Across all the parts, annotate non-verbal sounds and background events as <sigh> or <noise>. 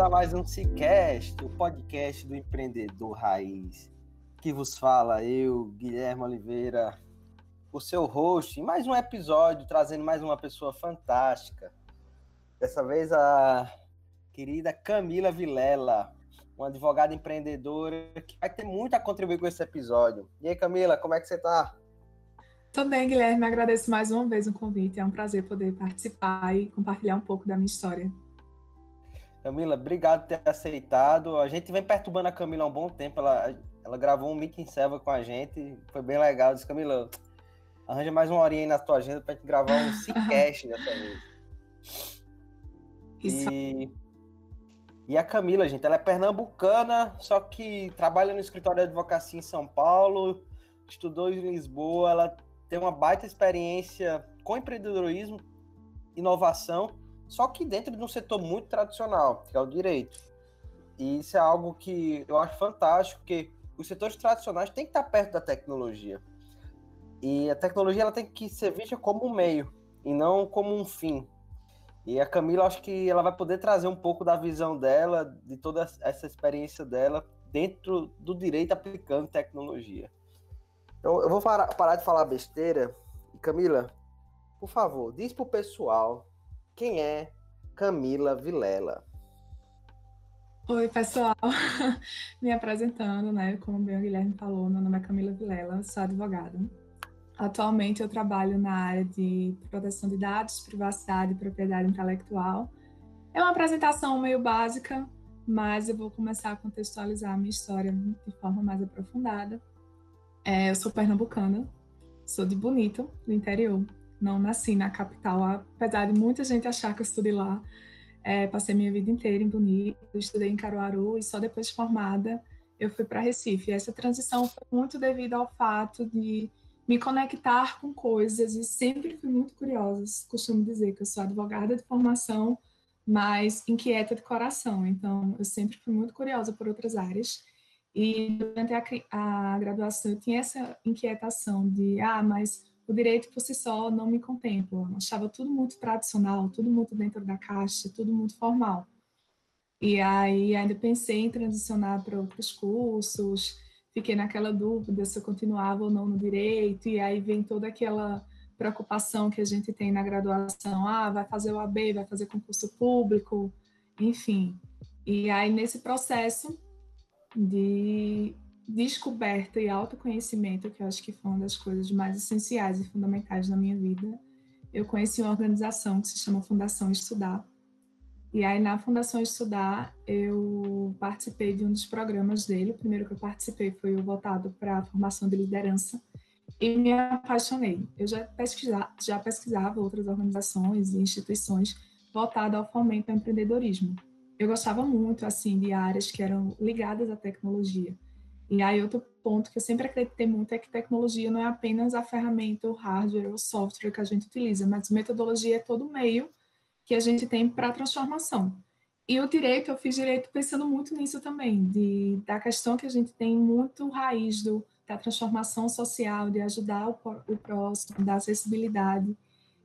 A mais um Cicast, o podcast do empreendedor raiz. Que vos fala eu, Guilherme Oliveira, o seu host, em mais um episódio, trazendo mais uma pessoa fantástica. Dessa vez a querida Camila Vilela, uma advogada empreendedora que vai ter muito a contribuir com esse episódio. E aí, Camila, como é que você está? Também, Guilherme, agradeço mais uma vez o convite. É um prazer poder participar e compartilhar um pouco da minha história. Camila, obrigado por ter aceitado. A gente vem perturbando a Camila há um bom tempo. Ela, ela gravou um meeting server com a gente, foi bem legal. Disse, Camila, arranja mais uma horinha aí na tua agenda para gente gravar um <laughs> Cicast dessa vez. Isso. E, e a Camila, gente, ela é pernambucana, só que trabalha no escritório de advocacia em São Paulo, estudou em Lisboa, ela tem uma baita experiência com empreendedorismo, inovação, só que dentro de um setor muito tradicional, que é o direito. E isso é algo que eu acho fantástico, porque os setores tradicionais têm que estar perto da tecnologia. E a tecnologia ela tem que ser vista como um meio e não como um fim. E a Camila, acho que ela vai poder trazer um pouco da visão dela, de toda essa experiência dela dentro do direito aplicando tecnologia. Então, eu vou parar, parar de falar besteira. E Camila, por favor, diz pro pessoal quem é Camila Vilela. Oi, pessoal. <laughs> Me apresentando, né? Como bem o Guilherme falou, meu nome é Camila Vilela, sou advogada. Atualmente eu trabalho na área de proteção de dados, privacidade e propriedade intelectual. É uma apresentação meio básica, mas eu vou começar a contextualizar a minha história de forma mais aprofundada. É, eu sou pernambucana, sou de Bonito, do interior. Não nasci na capital, apesar de muita gente achar que eu estudei lá. É, passei minha vida inteira em Bonito, estudei em Caruaru e só depois de formada eu fui para Recife. Essa transição foi muito devido ao fato de me conectar com coisas e sempre fui muito curiosa. Costumo dizer que eu sou advogada de formação, mas inquieta de coração. Então, eu sempre fui muito curiosa por outras áreas. E durante a, a graduação eu tinha essa inquietação de, ah, mas o direito por si só não me contempla. Eu achava tudo muito tradicional, tudo muito dentro da caixa, tudo muito formal. E aí ainda pensei em transicionar para outros cursos, fiquei naquela dúvida se eu continuava ou não no direito, e aí vem toda aquela preocupação que a gente tem na graduação, ah, vai fazer o AB, vai fazer concurso público, enfim. E aí nesse processo de descoberta e autoconhecimento, que eu acho que foi uma das coisas mais essenciais e fundamentais na minha vida. Eu conheci uma organização que se chama Fundação Estudar. E aí, na Fundação Estudar, eu participei de um dos programas dele. O primeiro que eu participei foi o voltado para a formação de liderança. E me apaixonei. Eu já já pesquisava outras organizações e instituições voltadas ao fomento ao empreendedorismo eu gostava muito assim de áreas que eram ligadas à tecnologia. E aí outro ponto que eu sempre acreditei muito é que tecnologia não é apenas a ferramenta, o hardware ou software que a gente utiliza, mas metodologia é todo o meio que a gente tem para transformação. E o direito, eu fiz direito pensando muito nisso também, de, da questão que a gente tem muito raiz do, da transformação social, de ajudar o, o próximo, da acessibilidade.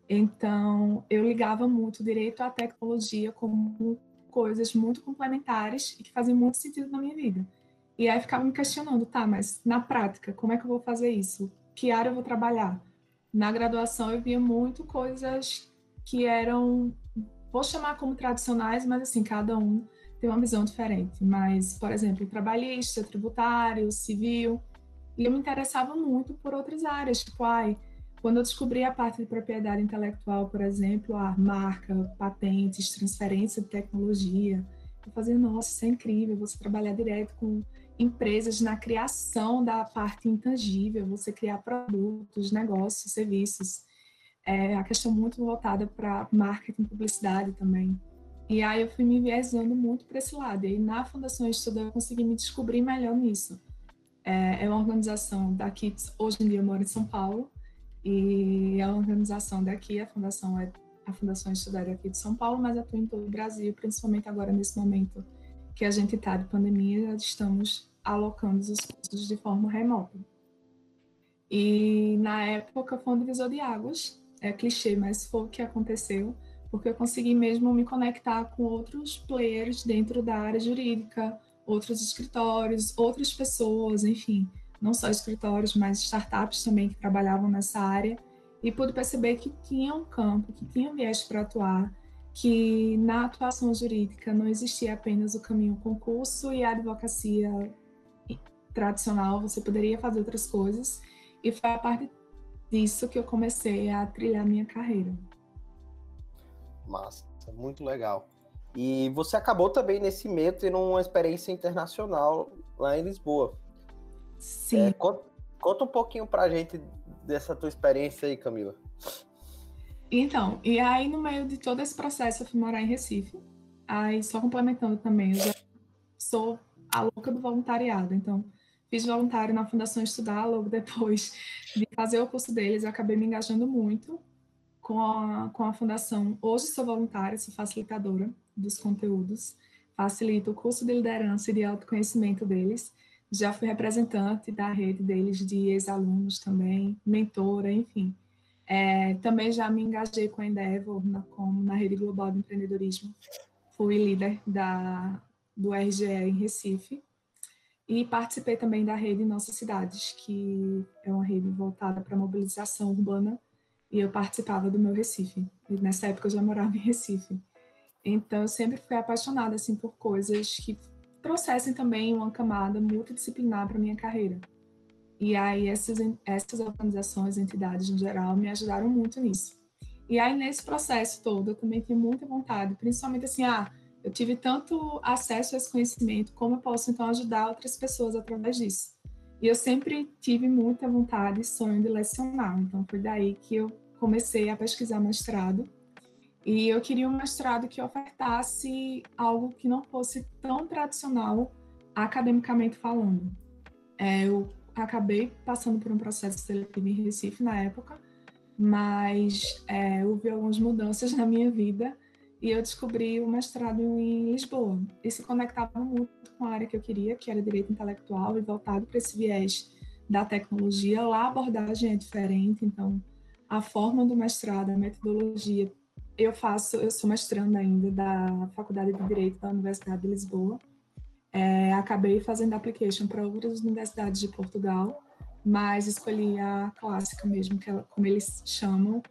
Então, eu ligava muito o direito à tecnologia como coisas muito complementares e que faziam muito sentido na minha vida. E aí ficava me questionando, tá, mas na prática, como é que eu vou fazer isso? Que área eu vou trabalhar? Na graduação eu via muito coisas que eram vou chamar como tradicionais, mas assim, cada um tem uma visão diferente. Mas, por exemplo, trabalhista, tributário, civil, e eu me interessava muito por outras áreas, tipo, ai, quando eu descobri a parte de propriedade intelectual, por exemplo, a marca, patentes, transferência de tecnologia, eu fazia, nossa, isso é incrível, você trabalhar direto com empresas na criação da parte intangível, você criar produtos, negócios, serviços é, a questão muito voltada para marketing publicidade também. E aí eu fui me enviesando muito para esse lado. E na Fundação Estuda eu consegui me descobrir melhor nisso. É, é uma organização daqui, hoje em dia eu moro em São Paulo, e é uma organização daqui, a Fundação é a Fundação Estudar aqui de São Paulo, mas atua em todo o Brasil, principalmente agora nesse momento que a gente está de pandemia, estamos alocando os cursos de forma remota. E na época foi um divisor de águas, é clichê, mas foi o que aconteceu, porque eu consegui mesmo me conectar com outros players dentro da área jurídica, outros escritórios, outras pessoas, enfim, não só escritórios, mas startups também que trabalhavam nessa área, e pude perceber que tinha um campo, que tinha um viés para atuar, que na atuação jurídica não existia apenas o caminho concurso e a advocacia tradicional, você poderia fazer outras coisas, e foi a parte disso que eu comecei a trilhar minha carreira. Massa, muito legal. E você acabou também nesse meio tendo uma experiência internacional lá em Lisboa. Sim. É, conta, conta um pouquinho pra gente dessa tua experiência aí, Camila. Então, e aí no meio de todo esse processo eu fui morar em Recife. Aí só complementando também, eu já sou a louca do voluntariado, então fiz voluntário na Fundação Estudar, logo depois de fazer o curso deles, eu acabei me engajando muito com a, com a fundação. Hoje sou voluntária, sou facilitadora dos conteúdos, facilito o curso de liderança e de autoconhecimento deles. Já fui representante da rede deles de ex-alunos também, mentora, enfim. É, também já me engajei com a Endeavor na, na rede global de empreendedorismo. Fui líder da, do RGE em Recife e participei também da rede Nossas Cidades, que é uma rede voltada para mobilização urbana, e eu participava do meu Recife. E nessa época eu já morava em Recife. Então eu sempre fui apaixonada assim por coisas que trouxessem também uma camada multidisciplinar para minha carreira. E aí essas essas organizações, entidades em geral, me ajudaram muito nisso. E aí nesse processo todo eu também tinha muita vontade, principalmente assim, ah, eu tive tanto acesso a esse conhecimento, como eu posso então ajudar outras pessoas através disso. E eu sempre tive muita vontade e sonho de lecionar, então foi daí que eu comecei a pesquisar mestrado. E eu queria um mestrado que ofertasse algo que não fosse tão tradicional academicamente falando. É, eu acabei passando por um processo seletivo em Recife na época, mas é, houve algumas mudanças na minha vida e eu descobri o mestrado em Lisboa. E se conectava muito com a área que eu queria, que era direito intelectual e voltado para esse viés da tecnologia. Lá a abordagem é diferente, então a forma do mestrado, a metodologia. Eu faço, eu sou mestranda ainda da Faculdade de Direito da Universidade de Lisboa. É, acabei fazendo application para outras universidades de Portugal, mas escolhi a clássica mesmo, que ela, como eles chamam,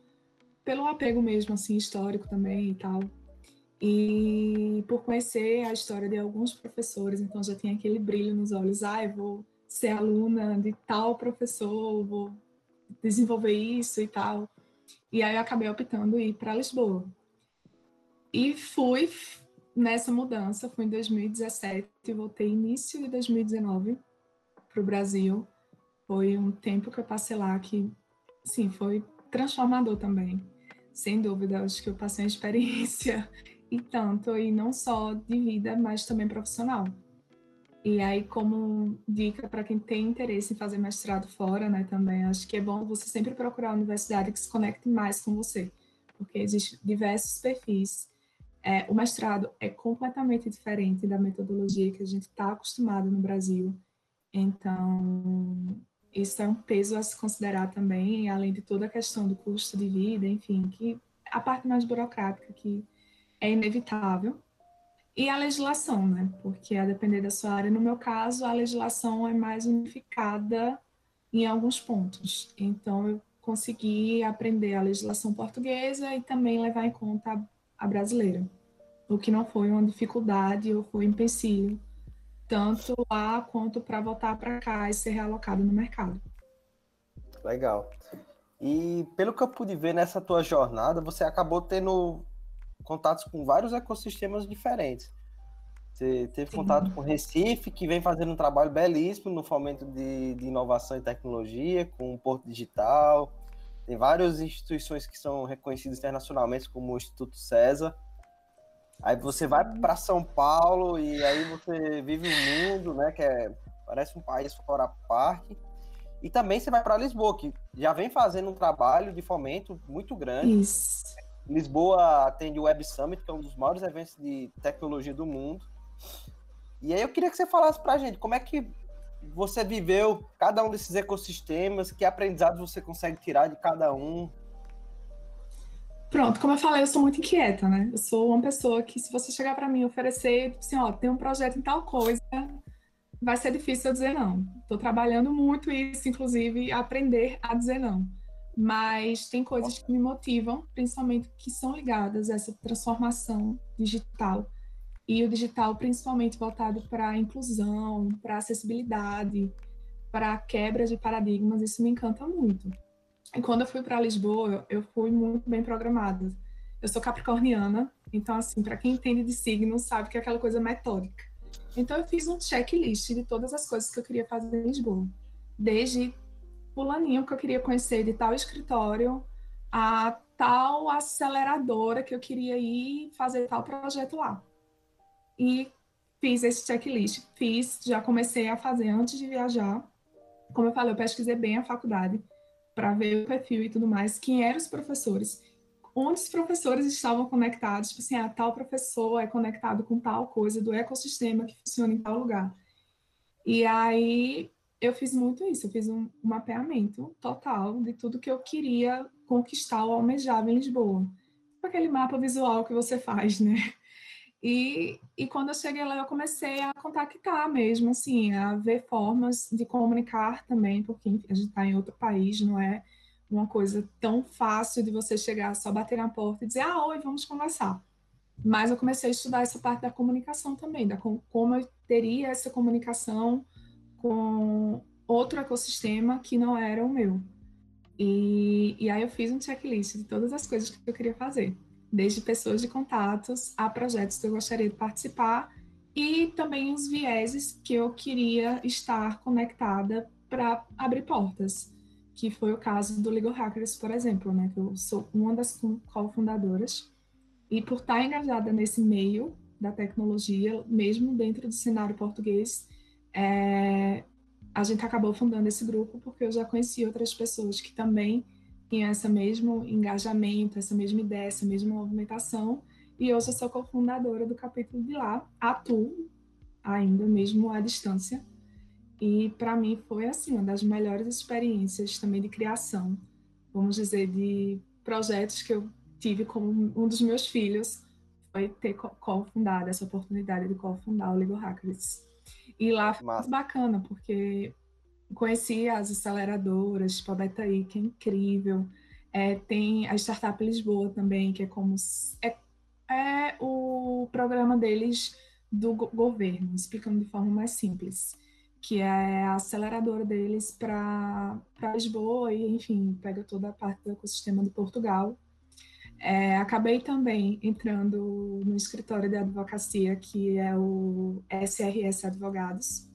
pelo apego mesmo, assim, histórico também e tal. E por conhecer a história de alguns professores, então já tinha aquele brilho nos olhos, ah, eu vou ser aluna de tal professor, vou desenvolver isso e tal. E aí eu acabei optando ir para Lisboa. E fui nessa mudança, foi em 2017, eu voltei início de 2019 para o Brasil. Foi um tempo que eu passei lá que, sim, foi transformador também. Sem dúvida, acho que eu passei uma experiência <laughs> e tanto, e não só de vida, mas também profissional. E aí, como dica para quem tem interesse em fazer mestrado fora, né, também, acho que é bom você sempre procurar uma universidade que se conecte mais com você, porque existem diversos perfis É, o mestrado é completamente diferente da metodologia que a gente está acostumado no Brasil. Então, isso é um peso a se considerar também, além de toda a questão do custo de vida, enfim, que a parte mais burocrática que é inevitável. E a legislação, né? Porque a depender da sua área, no meu caso, a legislação é mais unificada em alguns pontos. Então, eu consegui aprender a legislação portuguesa e também levar em conta a brasileira, o que não foi uma dificuldade ou foi um empecilho tanto lá quanto para voltar para cá e ser realocado no mercado. Legal. E pelo que eu pude ver nessa tua jornada, você acabou tendo contatos com vários ecossistemas diferentes. Você teve Sim. contato com Recife, que vem fazendo um trabalho belíssimo no fomento de, de inovação e tecnologia, com o Porto Digital. Tem várias instituições que são reconhecidas internacionalmente, como o Instituto César. Aí você vai para São Paulo e aí você vive um mundo, né, que é parece um país fora parte. E também você vai para Lisboa, que já vem fazendo um trabalho de fomento muito grande. Isso. Lisboa atende o Web Summit, que é um dos maiores eventos de tecnologia do mundo. E aí eu queria que você falasse para a gente como é que você viveu cada um desses ecossistemas, que aprendizados você consegue tirar de cada um, Pronto, como eu falei, eu sou muito inquieta, né? Eu sou uma pessoa que, se você chegar para mim e oferecer, tipo assim, ó, tem um projeto em tal coisa, vai ser difícil eu dizer não. Estou trabalhando muito isso, inclusive, aprender a dizer não. Mas tem coisas que me motivam, principalmente que são ligadas a essa transformação digital. E o digital, principalmente voltado para inclusão, para acessibilidade, para quebra de paradigmas, isso me encanta muito. E quando eu fui para Lisboa, eu fui muito bem programada. Eu sou capricorniana, então, assim, para quem entende de signo, sabe que é aquela coisa metódica. Então, eu fiz um checklist de todas as coisas que eu queria fazer em Lisboa. Desde fulaninho que eu queria conhecer de tal escritório, a tal aceleradora que eu queria ir fazer tal projeto lá. E fiz esse checklist. Fiz, já comecei a fazer antes de viajar. Como eu falei, eu pesquisei bem a faculdade para ver o perfil e tudo mais, quem eram os professores, onde os professores estavam conectados, tipo assim, ah, tal professor é conectado com tal coisa do ecossistema que funciona em tal lugar. E aí eu fiz muito isso, eu fiz um, mapeamento total de tudo que eu queria conquistar ou almejava em Lisboa. Tipo aquele mapa visual que você faz, né? E, e quando eu cheguei lá, eu comecei a contactar mesmo, assim, a ver formas de comunicar também, porque a gente está em outro país, não é uma coisa tão fácil de você chegar, só bater na porta e dizer, ah, oi, vamos conversar. Mas eu comecei a estudar essa parte da comunicação também, da como eu teria essa comunicação com outro ecossistema que não era o meu. E, e aí eu fiz um checklist de todas as coisas que eu queria fazer desde pessoas de contatos a projetos que eu gostaria de participar e também os vieses que eu queria estar conectada para abrir portas, que foi o caso do Legal Hackers, por exemplo, né, que eu sou uma das cofundadoras. E por estar engajada nesse meio da tecnologia, mesmo dentro do cenário português, é, a gente acabou fundando esse grupo porque eu já conheci outras pessoas que também tinha esse mesmo engajamento, essa mesma ideia, essa mesma movimentação. E hoje eu sou cofundadora do capítulo de lá, atuo ainda mesmo à distância. E para mim foi assim uma das melhores experiências também de criação, vamos dizer, de projetos que eu tive como um dos meus filhos foi ter cofundado essa oportunidade de cofundar o Legal Hackers. E lá foi muito bacana, porque conheci as aceleradoras, tipo a Betaí, que é incrível. É, tem a Startup Lisboa também, que é como é, é o programa deles do governo, explicando de forma mais simples, que é a aceleradora deles para Lisboa e, enfim, pega toda a parte do ecossistema de Portugal. É, acabei também entrando no escritório de advocacia, que é o SRS Advogados,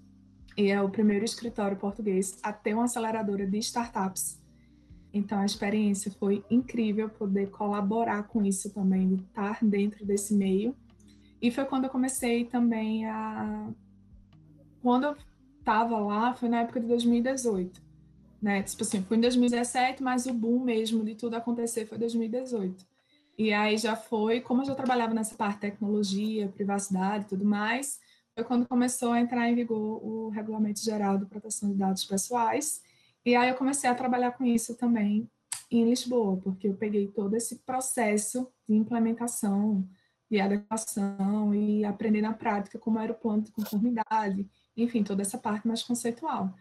e é o primeiro escritório português a ter uma aceleradora de startups. Então a experiência foi incrível poder colaborar com isso também, estar dentro desse meio. E foi quando eu comecei também a. Quando eu estava lá, foi na época de 2018. Né? Tipo assim, foi em 2017, mas o boom mesmo de tudo acontecer foi 2018. E aí já foi, como eu já trabalhava nessa parte de tecnologia, privacidade e tudo mais, foi quando começou a entrar em vigor o Regulamento Geral de Proteção de Dados Pessoais. E aí eu comecei a trabalhar com isso também em Lisboa, porque eu peguei todo esse processo de implementação, de adequação e aprender na prática como era o plano de conformidade, enfim, toda essa parte mais conceitual.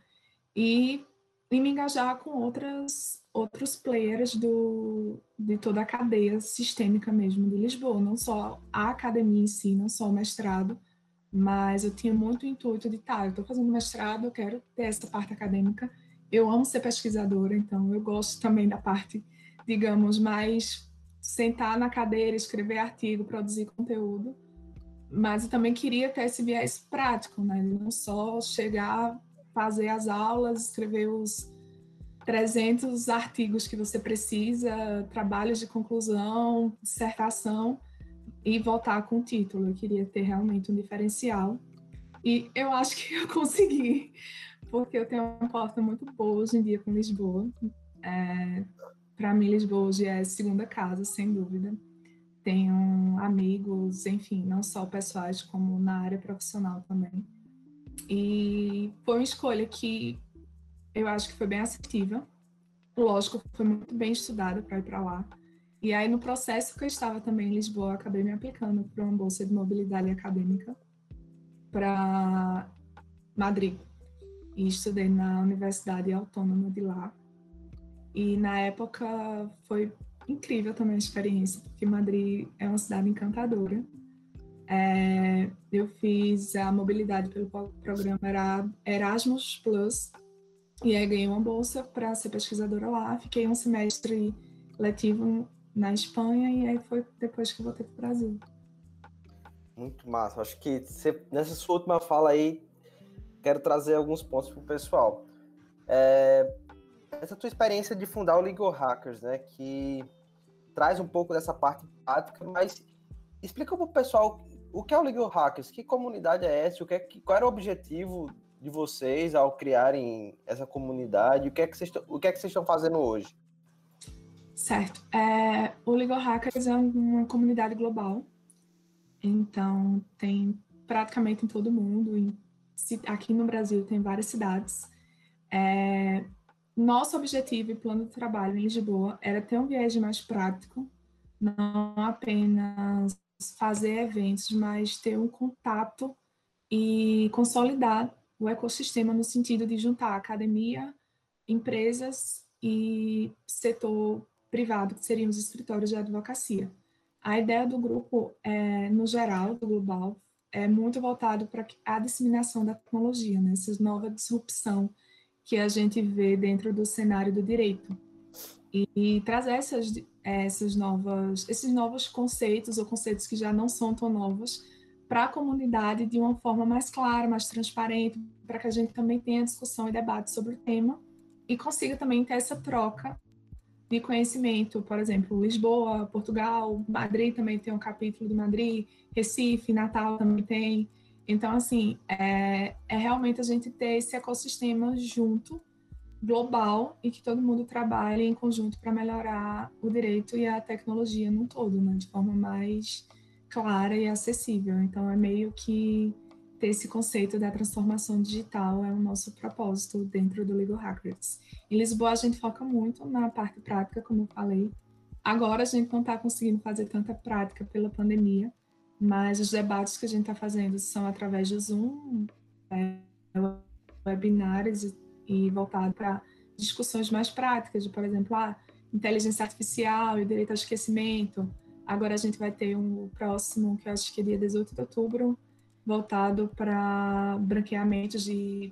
E, e me engajar com outras, outros players do, de toda a cadeia sistêmica mesmo de Lisboa, não só a academia em si, não só o mestrado, mas eu tinha muito intuito de, tá, eu estou fazendo mestrado, eu quero ter essa parte acadêmica, eu amo ser pesquisadora, então eu gosto também da parte, digamos, mais sentar na cadeira, escrever artigo, produzir conteúdo, mas eu também queria ter esse viés prático, né? Não só chegar, fazer as aulas, escrever os 300 artigos que você precisa, trabalhos de conclusão, dissertação e voltar com o título. Eu queria ter realmente um diferencial. E eu acho que eu <laughs> consegui, porque eu tenho uma porta muito boa hoje em dia com Lisboa. É, Para mim, Lisboa hoje é segunda casa, sem dúvida tenho amigos, enfim, não só pessoais, como na área profissional também. E foi uma escolha que eu acho que foi bem assertiva. Lógico, foi muito bem estudada para ir para lá. E aí, no processo que eu estava também em Lisboa, acabei me aplicando para uma bolsa de mobilidade acadêmica para Madrid. E estudei na Universidade Autônoma de lá. E na época foi incrível também a experiência, porque Madrid é uma cidade encantadora. É, eu fiz a mobilidade pelo programa Erasmus Plus e aí ganhei uma bolsa para ser pesquisadora lá. Fiquei um semestre letivo na Espanha e aí foi depois que voltei para o Brasil. Muito massa. Acho que você, nessa sua última fala aí, quero trazer alguns pontos para o pessoal. É, essa tua experiência de fundar o Legal Hackers, né? Que traz um pouco dessa parte prática, mas explica para o pessoal o que é o Legal Hackers, que comunidade é essa, o que é, qual era o objetivo de vocês ao criarem essa comunidade, o que é que vocês, o que é que vocês estão fazendo hoje? Certo. É, o Legal Hackers é uma comunidade global, então tem praticamente em todo mundo, aqui no Brasil tem várias cidades. É, nosso objetivo e plano de trabalho em Lisboa era ter um viés mais prático, não apenas fazer eventos, mas ter um contato e consolidar o ecossistema no sentido de juntar academia, empresas e setor privado, que seriam os escritórios de advocacia. A ideia do grupo, é, no geral, do global, é muito voltado para a disseminação da tecnologia, né? essa nova disrupção que a gente vê dentro do cenário do direito. E, e trazer essas, essas novas, esses novos conceitos ou conceitos que já não são tão novos para a comunidade de uma forma mais clara, mais transparente, para que a gente também tenha discussão e debate sobre o tema e consiga também ter essa troca de conhecimento, por exemplo, Lisboa, Portugal, Madrid também tem um capítulo de Madrid, Recife, Natal também tem. Então, assim, é, é realmente a gente ter esse ecossistema junto, global, e que todo mundo trabalhe em conjunto para melhorar o direito e a tecnologia no todo, né, de forma mais clara e acessível. Então, é meio que ter esse conceito da transformação digital é o nosso propósito dentro do Legal Hackers. Em Lisboa, a gente foca muito na parte prática, como eu falei. Agora, a gente não está conseguindo fazer tanta prática pela pandemia, mas os debates que a gente está fazendo são através do Zoom, é, webinários e, voltado para discussões mais práticas, de, por exemplo, a ah, inteligência artificial e direito ao esquecimento. Agora a gente vai ter um próximo, que eu acho que é dia 18 de outubro, voltado para branqueamentos de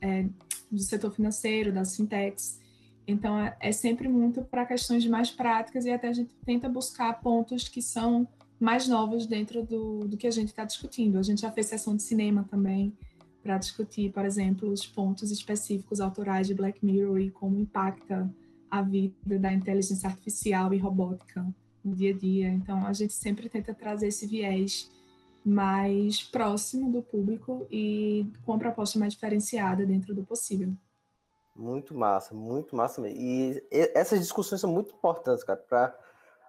é, do setor financeiro, das fintechs. Então, é, é sempre muito para questões mais práticas e até a gente tenta buscar pontos que são mais novos dentro do, do que a gente está discutindo. A gente já fez sessão de cinema também para discutir, por exemplo, os pontos específicos autorais de Black Mirror e como impacta a vida da inteligência artificial e robótica no dia a dia. Então, a gente sempre tenta trazer esse viés mais próximo do público e com uma proposta mais diferenciada dentro do possível. Muito massa, muito massa mesmo. E essas discussões são muito importantes, cara, para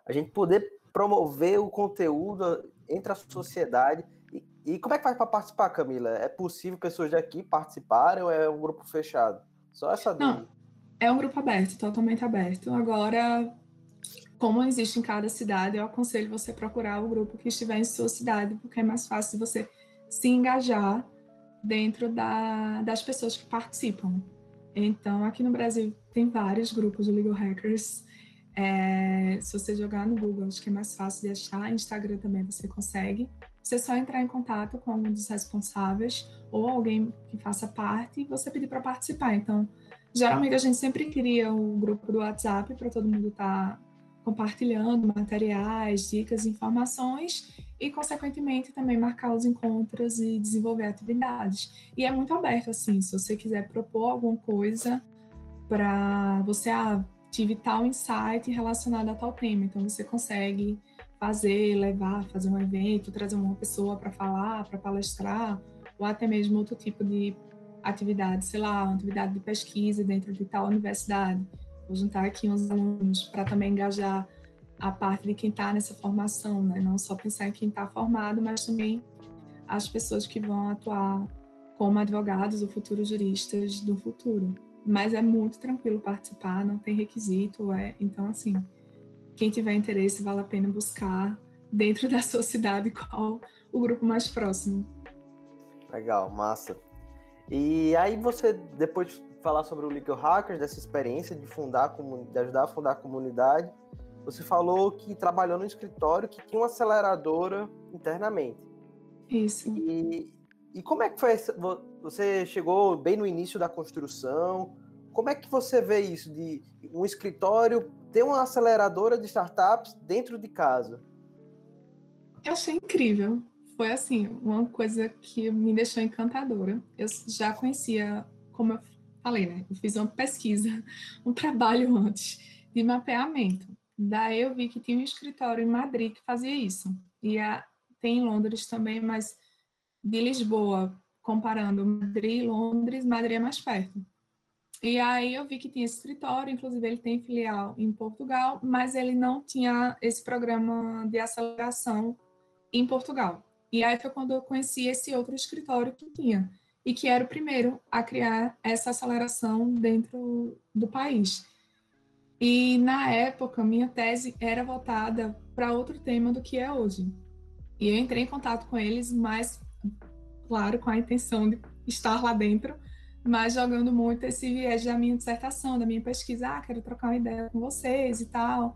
a gente poder promover o conteúdo entre a sociedade. E, e como é que faz para participar, Camila? É possível pessoas daqui participarem ou é um grupo fechado? Só essa dúvida. Não, é um grupo aberto, totalmente aberto. Agora, como existe em cada cidade, eu aconselho você procurar o grupo que estiver em sua cidade, porque é mais fácil você se engajar dentro da, das pessoas que participam. Então, aqui no Brasil tem vários grupos de legal hackers. É, se você jogar no Google, acho que é mais fácil de achar. Instagram também você consegue. Você só entrar em contato com um dos responsáveis ou alguém que faça parte e você pedir para participar. Então, geralmente a gente sempre cria o um grupo do WhatsApp para todo mundo estar tá compartilhando materiais, dicas, informações e, consequentemente, também marcar os encontros e desenvolver atividades. E é muito aberto, assim, se você quiser propor alguma coisa para você, ah, tive tal insight relacionado a tal tema, então você consegue fazer, levar, fazer um evento, trazer uma pessoa para falar, para palestrar, ou até mesmo outro tipo de atividade, sei lá, uma atividade de pesquisa dentro de tal universidade. Juntar aqui uns alunos para também engajar a parte de quem está nessa formação, né? Não só pensar em quem está formado, mas também as pessoas que vão atuar como advogados ou futuros juristas do futuro. Mas é muito tranquilo participar, não tem requisito, é. Então, assim, quem tiver interesse, vale a pena buscar dentro da sua cidade qual o grupo mais próximo. Legal, massa. E aí você, depois de falar sobre o Legal Hackers, dessa experiência de fundar, de ajudar a fundar a comunidade, você falou que trabalhou no escritório que tinha uma aceleradora internamente. Isso. E, e como é que foi? Você chegou bem no início da construção. Como é que você vê isso de um escritório ter uma aceleradora de startups dentro de casa? Eu achei incrível. Foi assim, uma coisa que me deixou encantadora. Eu já conhecia, como eu falei, né? Eu fiz uma pesquisa, <laughs> um trabalho antes de mapeamento. Daí eu vi que tinha um escritório em Madrid que fazia isso. E a, tem em Londres também, mas de Lisboa, comparando Madrid e Londres, Madrid é mais perto. E aí eu vi que tinha esse escritório, inclusive ele tem filial em Portugal, mas ele não tinha esse programa de aceleração em Portugal. E aí foi quando eu conheci esse outro escritório que tinha, e que era o primeiro a criar essa aceleração dentro do país. E na época, minha tese era voltada para outro tema do que é hoje. E eu entrei em contato com eles, mas, claro, com a intenção de estar lá dentro, mas jogando muito esse viés da minha dissertação, da minha pesquisa. Ah, quero trocar uma ideia com vocês e tal.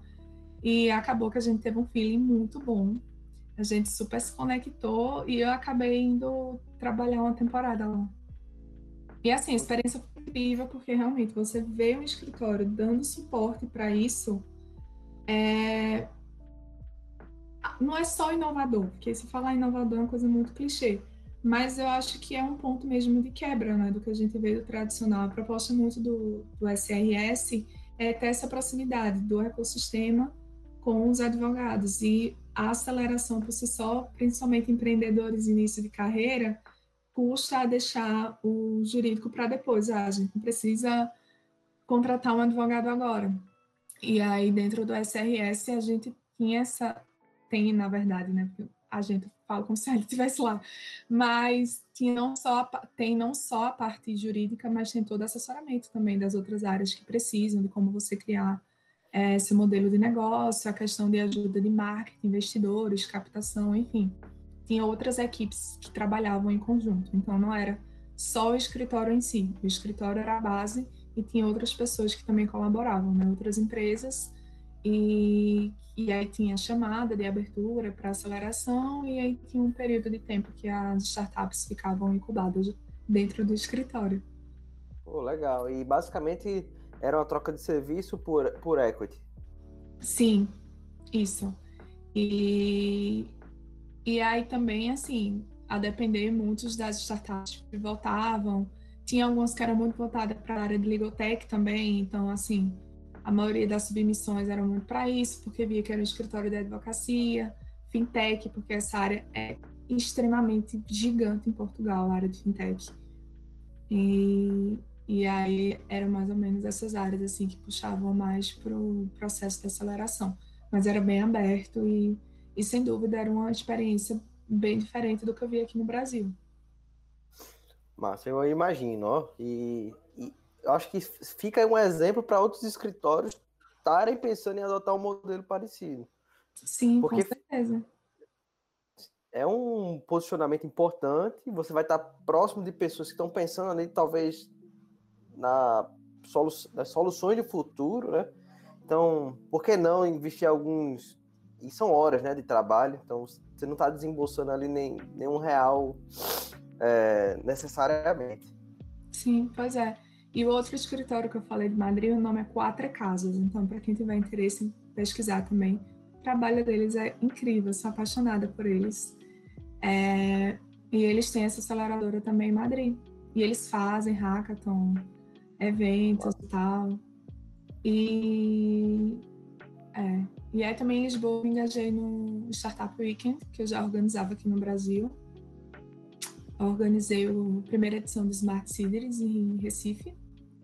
E acabou que a gente teve um feeling muito bom. A gente super se conectou e eu acabei indo trabalhar uma temporada lá. E assim, experiência incrível, porque realmente você vê um escritório dando suporte para isso, é... não é só inovador, porque se falar inovador é uma coisa muito clichê, mas eu acho que é um ponto mesmo de quebra, né, do que a gente vê do tradicional. A proposta muito do, do SRS é ter essa proximidade do ecossistema com os advogados e a aceleração por si só, principalmente empreendedores início de carreira, custa deixar o jurídico para depois. Ah, a gente precisa contratar um advogado agora. E aí, dentro do SRS, a gente tinha essa. Tem, na verdade, né? A gente fala como se ele estivesse lá. Mas tinha não só, tem não só a parte jurídica, mas tem todo o assessoramento também das outras áreas que precisam, de como você criar é, esse modelo de negócio, a questão de ajuda de marketing, investidores, captação, enfim tinha outras equipes que trabalhavam em conjunto. Então não era só o escritório em si. O escritório era a base e tinha outras pessoas que também colaboravam, né? outras empresas. E, e aí tinha chamada de abertura para aceleração e aí tinha um período de tempo que as startups ficavam incubadas dentro do escritório. Pô, legal. E basicamente era uma troca de serviço por, por equity. Sim, isso. E e aí também, assim, a depender, muitos das startups que voltavam, tinha algumas que eram muito voltadas para a área de legal tech também, então, assim, a maioria das submissões eram muito para isso, porque via que era um escritório de advocacia, fintech, porque essa área é extremamente gigante em Portugal, a área de fintech. E, e aí eram mais ou menos essas áreas assim que puxavam mais para o processo de aceleração. mas era bem aberto e, e sem dúvida era uma experiência bem diferente do que eu vi aqui no Brasil. Massa, eu imagino, ó. E, e eu acho que fica um exemplo para outros escritórios estarem pensando em adotar um modelo parecido. Sim, Porque com certeza. É um posicionamento importante, você vai estar próximo de pessoas que estão pensando ali, talvez, na solu nas soluções de futuro, né? Então, por que não investir alguns. E são horas né, de trabalho, então você não está desembolsando ali nem, nem um real é, necessariamente. Sim, pois é. E o outro escritório que eu falei de Madrid, o nome é Quatro Casas. Então, para quem tiver interesse em pesquisar também, o trabalho deles é incrível, sou apaixonada por eles. É, e eles têm essa aceleradora também em Madrid. E eles fazem hackathon, eventos e tal. E, é, e aí também em Lisboa eu me engajei no Startup Weekend, que eu já organizava aqui no Brasil. organizei a primeira edição do Smart Cities em Recife.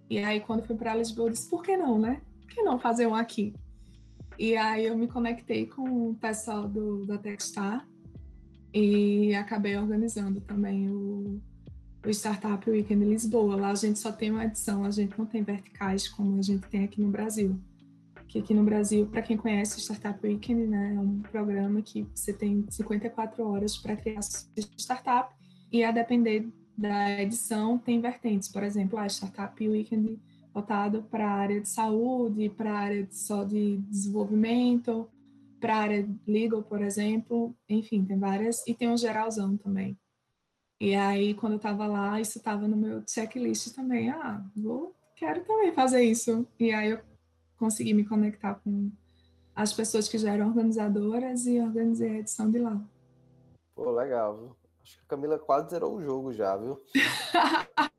E aí, quando fui para Lisboa, eu disse: por que não, né? Por que não fazer um aqui? E aí, eu me conectei com o pessoal do, da Techstar e acabei organizando também o, o Startup Weekend Lisboa. Lá a gente só tem uma edição, a gente não tem verticais como a gente tem aqui no Brasil. Que aqui no Brasil, para quem conhece o Startup Weekend, né, é um programa que você tem 54 horas para criar sua startup e a depender da edição tem vertentes, por exemplo, a Startup Weekend voltado para a área de saúde, para a área de, só de desenvolvimento, para a área legal, por exemplo, enfim, tem várias, e tem um geralzão também. E aí, quando eu estava lá, isso estava no meu checklist também. Ah, vou, quero também fazer isso. E aí eu consegui me conectar com as pessoas que já eram organizadoras e organizei a edição de lá. Pô, legal, viu? Acho que a Camila quase zerou o jogo já, viu? <laughs>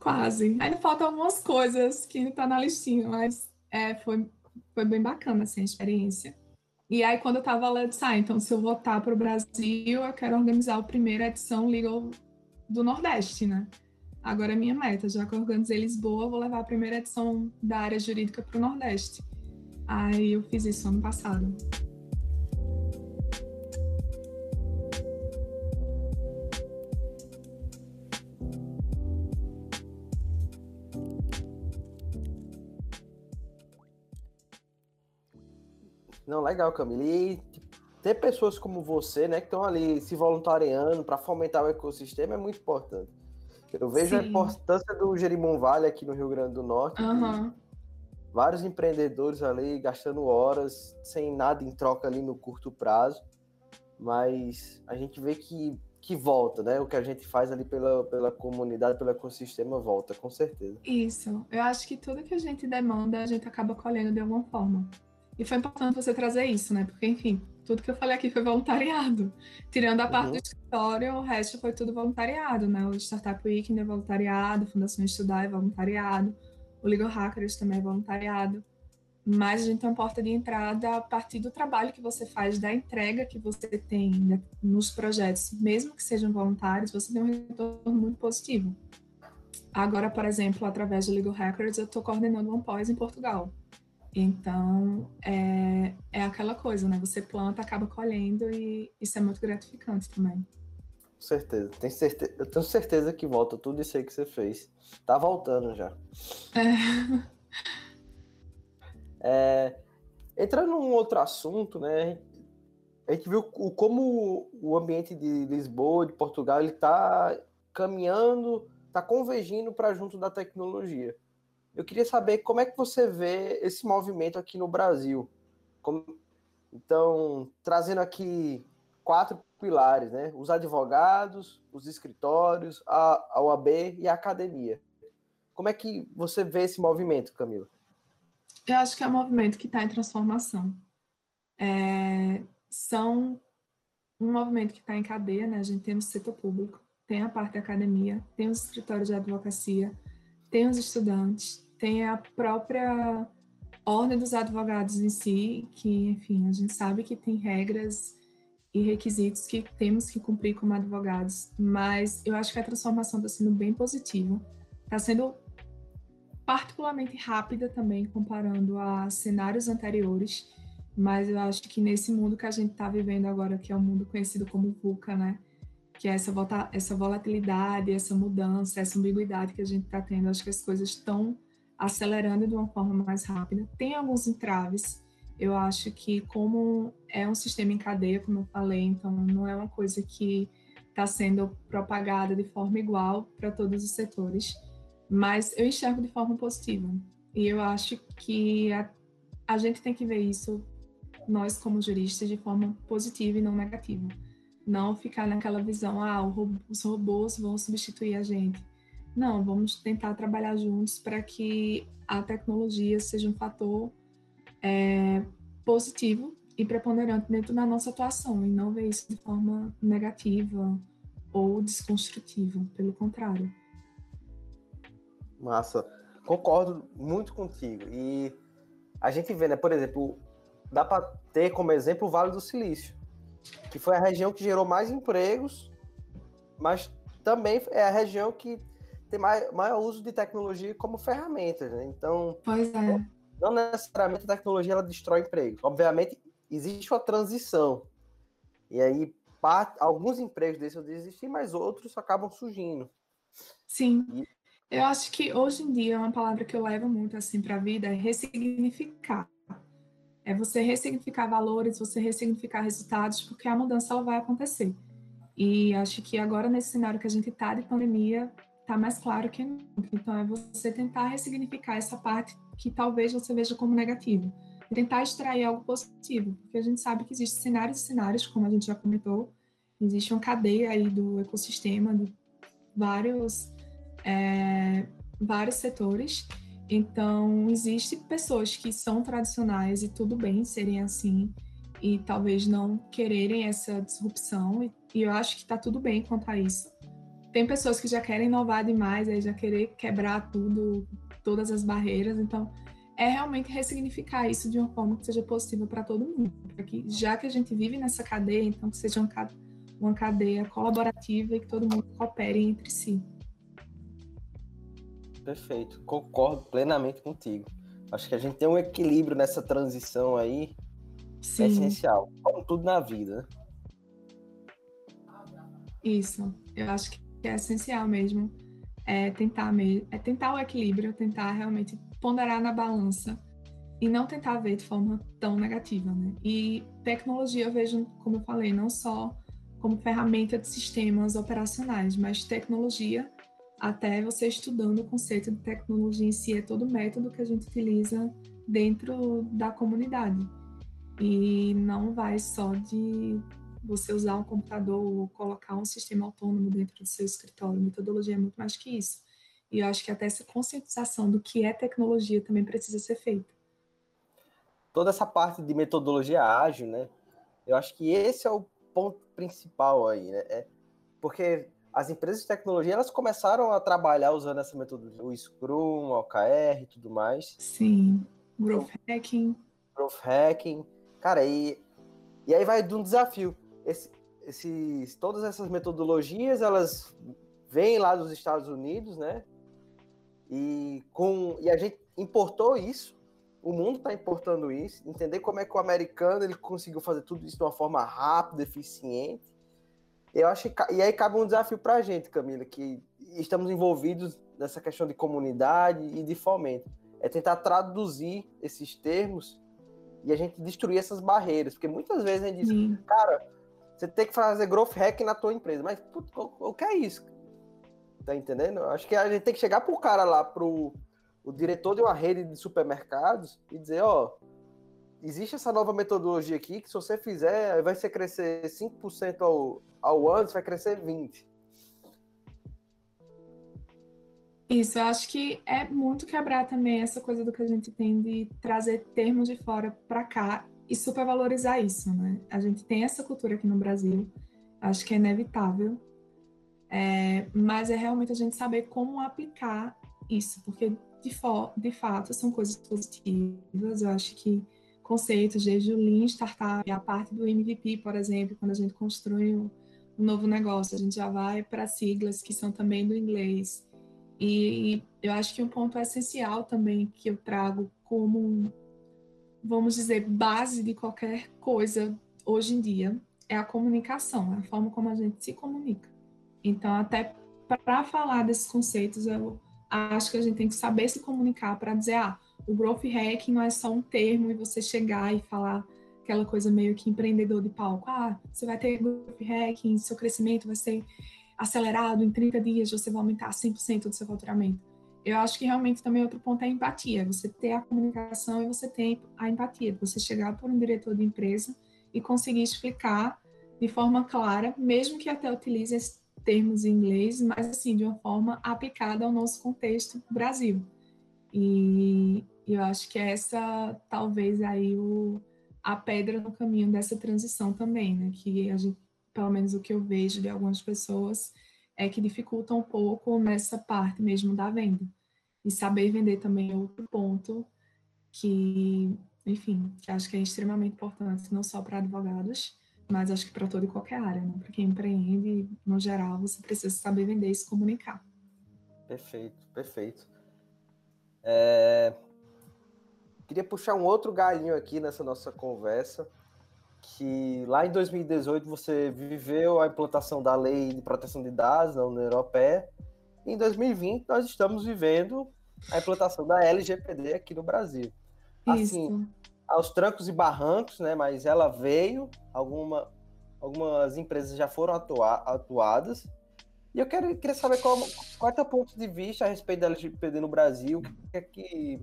quase. Ainda faltam algumas coisas que não tá na listinha, mas é, foi, foi bem bacana assim, a experiência. E aí, quando eu tava lá, eu disse, ah, então se eu voltar para o Brasil, eu quero organizar a primeira edição Legal do Nordeste, né? Agora é minha meta, já que eu organizei Lisboa, vou levar a primeira edição da área jurídica para o Nordeste. Aí eu fiz isso ano passado. Não, legal, Camila. E ter pessoas como você, né, que estão ali se voluntariando para fomentar o ecossistema é muito importante. Eu vejo Sim. a importância do Jerimum Vale aqui no Rio Grande do Norte. Uhum. Vários empreendedores ali gastando horas sem nada em troca ali no curto prazo. Mas a gente vê que, que volta, né? O que a gente faz ali pela, pela comunidade, pelo ecossistema, volta, com certeza. Isso. Eu acho que tudo que a gente demanda, a gente acaba colhendo de alguma forma. E foi importante você trazer isso, né? Porque, enfim, tudo que eu falei aqui foi voluntariado. <laughs> Tirando a uhum. parte do escritório, o resto foi tudo voluntariado, né? O Startup Weekend é voluntariado, a Fundação Estudar é voluntariado, o Legal Hackers também é voluntariado. Mas a gente tem uma porta de entrada a partir do trabalho que você faz, da entrega que você tem né, nos projetos, mesmo que sejam voluntários, você tem um retorno muito positivo. Agora, por exemplo, através do Legal Hackers, eu estou coordenando um pós em Portugal. Então, é, é aquela coisa, né? Você planta, acaba colhendo e isso é muito gratificante também. Com certeza. Tem certeza. Eu tenho certeza que volta tudo isso aí que você fez. Tá voltando já. É. <laughs> é entrando num outro assunto, né? A gente viu o, como o ambiente de Lisboa, de Portugal, ele tá caminhando, tá convergindo para junto da tecnologia. Eu queria saber como é que você vê esse movimento aqui no Brasil. Como... Então, trazendo aqui quatro pilares, né? Os advogados, os escritórios, a, a OAB e a academia. Como é que você vê esse movimento, Camila? Eu acho que é um movimento que está em transformação. É, são um movimento que está em cadeia, né? A gente tem no setor público, tem a parte da academia, tem os escritórios de advocacia, tem os estudantes, tem a própria ordem dos advogados em si, que, enfim, a gente sabe que tem regras e requisitos que temos que cumprir como advogados, mas eu acho que a transformação está sendo bem positiva. Está sendo particularmente rápida também, comparando a cenários anteriores, mas eu acho que nesse mundo que a gente está vivendo agora, que é o um mundo conhecido como VUCA, né? Que é essa, essa volatilidade, essa mudança, essa ambiguidade que a gente está tendo, acho que as coisas estão acelerando de uma forma mais rápida. Tem alguns entraves, eu acho que como é um sistema em cadeia, como eu falei, então não é uma coisa que está sendo propagada de forma igual para todos os setores mas eu enxergo de forma positiva. E eu acho que a, a gente tem que ver isso, nós como juristas, de forma positiva e não negativa. Não ficar naquela visão, ah, os robôs vão substituir a gente. Não, vamos tentar trabalhar juntos para que a tecnologia seja um fator é, positivo e preponderante dentro da nossa atuação e não ver isso de forma negativa ou desconstrutiva, pelo contrário. Massa. Concordo muito contigo. E a gente vê, né, por exemplo, dá para ter como exemplo o Vale do Silício, que foi a região que gerou mais empregos, mas também é a região que tem mais, maior uso de tecnologia como ferramenta, né? Então, pois é. não necessariamente a tecnologia ela destrói empregos. Obviamente, existe uma transição. E aí, alguns empregos deixam de existir, mas outros acabam surgindo. Sim. E, eu acho que hoje em dia uma palavra que eu levo muito assim para a vida é ressignificar. É você ressignificar valores, você ressignificar resultados, porque a mudança ela vai acontecer. E acho que agora nesse cenário que a gente está de pandemia, está mais claro que nunca. Então é você tentar ressignificar essa parte que talvez você veja como negativa. E tentar extrair algo positivo, porque a gente sabe que existem cenários e cenários, como a gente já comentou, existe uma cadeia aí do ecossistema de vários é, vários setores. Então, existem pessoas que são tradicionais e tudo bem serem assim, e talvez não quererem essa disrupção, e, e eu acho que está tudo bem quanto a isso. Tem pessoas que já querem inovar demais, aí já querer quebrar tudo, todas as barreiras, então é realmente ressignificar isso de uma forma que seja possível para todo mundo. Que, já que a gente vive nessa cadeia, então que seja uma, uma cadeia colaborativa e que todo mundo coopere entre si. Perfeito, concordo plenamente contigo. Acho que a gente tem um equilíbrio nessa transição aí Sim. é essencial, como tudo na vida. Isso, eu acho que é essencial mesmo. É tentar, é tentar o equilíbrio, tentar realmente ponderar na balança e não tentar ver de forma tão negativa, né? E tecnologia eu vejo, como eu falei, não só como ferramenta de sistemas operacionais, mas tecnologia até você estudando o conceito de tecnologia em si, é todo o método que a gente utiliza dentro da comunidade. E não vai só de você usar um computador ou colocar um sistema autônomo dentro do seu escritório. Metodologia é muito mais que isso. E eu acho que até essa conscientização do que é tecnologia também precisa ser feita. Toda essa parte de metodologia ágil, né? Eu acho que esse é o ponto principal aí, né? É porque as empresas de tecnologia elas começaram a trabalhar usando essa metodologia, o Scrum, o OKR e tudo mais. Sim, Growth Hacking. Growth Hacking. Cara, e, e aí vai de um desafio. Esse, esses, todas essas metodologias, elas vêm lá dos Estados Unidos, né? E, com, e a gente importou isso, o mundo está importando isso, entender como é que o americano ele conseguiu fazer tudo isso de uma forma rápida, eficiente, eu acho que, e aí cabe um desafio para a gente, Camila, que estamos envolvidos nessa questão de comunidade e de fomento. É tentar traduzir esses termos e a gente destruir essas barreiras. Porque muitas vezes a gente diz, Sim. cara, você tem que fazer growth hack na tua empresa. Mas putz, o que é isso? Tá entendendo? Acho que a gente tem que chegar pro cara lá, pro o diretor de uma rede de supermercados e dizer, ó, existe essa nova metodologia aqui que se você fizer, vai ser crescer 5% ao, ao ano, vai crescer 20%. Isso, eu acho que é muito quebrar também essa coisa do que a gente tem de trazer termos de fora para cá e supervalorizar isso, né? A gente tem essa cultura aqui no Brasil, acho que é inevitável, é, mas é realmente a gente saber como aplicar isso, porque de, de fato são coisas positivas, eu acho que conceitos, desde o Lean Startup, a parte do MVP, por exemplo, quando a gente constrói um, um novo negócio, a gente já vai para siglas que são também do inglês. E eu acho que um ponto essencial também que eu trago como, vamos dizer, base de qualquer coisa hoje em dia é a comunicação, é a forma como a gente se comunica. Então, até para falar desses conceitos, eu acho que a gente tem que saber se comunicar para dizer, ah, o growth hacking não é só um termo e você chegar e falar aquela coisa meio que empreendedor de palco. Ah, você vai ter growth hacking, seu crescimento vai ser acelerado, em 30 dias você vai aumentar 100% do seu faturamento. Eu acho que realmente também outro ponto é a empatia. Você ter a comunicação e você ter a empatia. Você chegar por um diretor de empresa e conseguir explicar de forma clara, mesmo que até utilize termos em inglês, mas assim, de uma forma aplicada ao nosso contexto Brasil. E eu acho que essa talvez aí o, a pedra no caminho dessa transição também, né? Que a gente, pelo menos o que eu vejo de algumas pessoas, é que dificulta um pouco nessa parte mesmo da venda. E saber vender também é outro ponto que, enfim, que acho que é extremamente importante, não só para advogados, mas acho que para toda e qualquer área, né? Para quem empreende, no geral, você precisa saber vender e se comunicar. Perfeito, perfeito. É... Queria puxar um outro galinho aqui nessa nossa conversa, que lá em 2018 você viveu a implantação da lei de proteção de dados na União Europeia. Em 2020 nós estamos vivendo a implantação da LGPD aqui no Brasil. Assim, Isso aos trancos e barrancos, né? Mas ela veio, alguma, algumas empresas já foram atua, atuadas. E eu quero, queria saber qual, qual é o teu ponto de vista a respeito da LGPD no Brasil, o que é que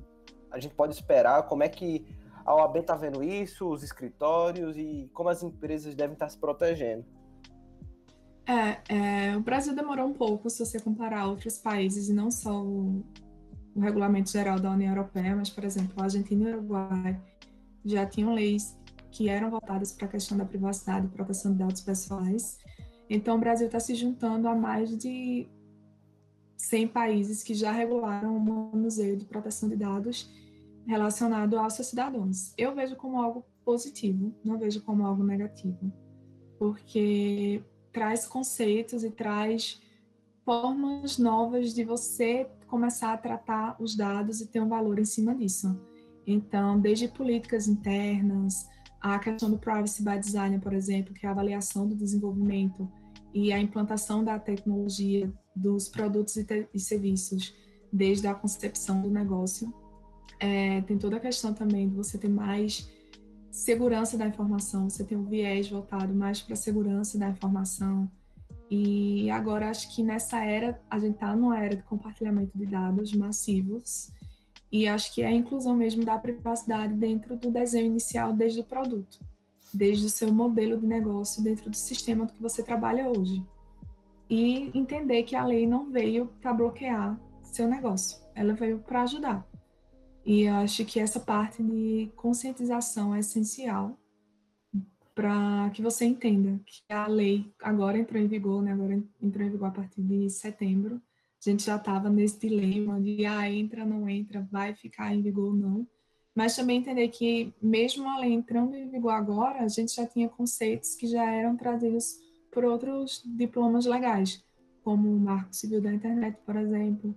a gente pode esperar, como é que a OAB está vendo isso, os escritórios e como as empresas devem estar se protegendo. É, é, o Brasil demorou um pouco se você comparar outros países, e não só o, o regulamento geral da União Europeia, mas, por exemplo, a Argentina e o Uruguai já tinham leis que eram voltadas para a questão da privacidade e proteção de dados pessoais. Então, o Brasil está se juntando a mais de 100 países que já regularam o manuseio de proteção de dados relacionado aos seus cidadãos. Eu vejo como algo positivo, não vejo como algo negativo, porque traz conceitos e traz formas novas de você começar a tratar os dados e ter um valor em cima disso. Então, desde políticas internas, a questão do privacy by design, por exemplo, que é a avaliação do desenvolvimento e a implantação da tecnologia dos produtos e, e serviços desde a concepção do negócio. É, tem toda a questão também de você ter mais segurança da informação, você tem um viés voltado mais para a segurança da informação. E agora acho que nessa era, a gente está numa era de compartilhamento de dados massivos, e acho que é a inclusão mesmo da privacidade dentro do desenho inicial, desde o produto, desde o seu modelo de negócio, dentro do sistema que você trabalha hoje. E entender que a lei não veio para bloquear seu negócio, ela veio para ajudar. E acho que essa parte de conscientização é essencial para que você entenda que a lei agora entrou em vigor, né? agora entrou em vigor a partir de setembro, a gente já estava nesse dilema de ah, entra, não entra, vai ficar em vigor ou não. Mas também entender que, mesmo a lei entrando em vigor agora, a gente já tinha conceitos que já eram trazidos por outros diplomas legais, como o Marco Civil da Internet, por exemplo,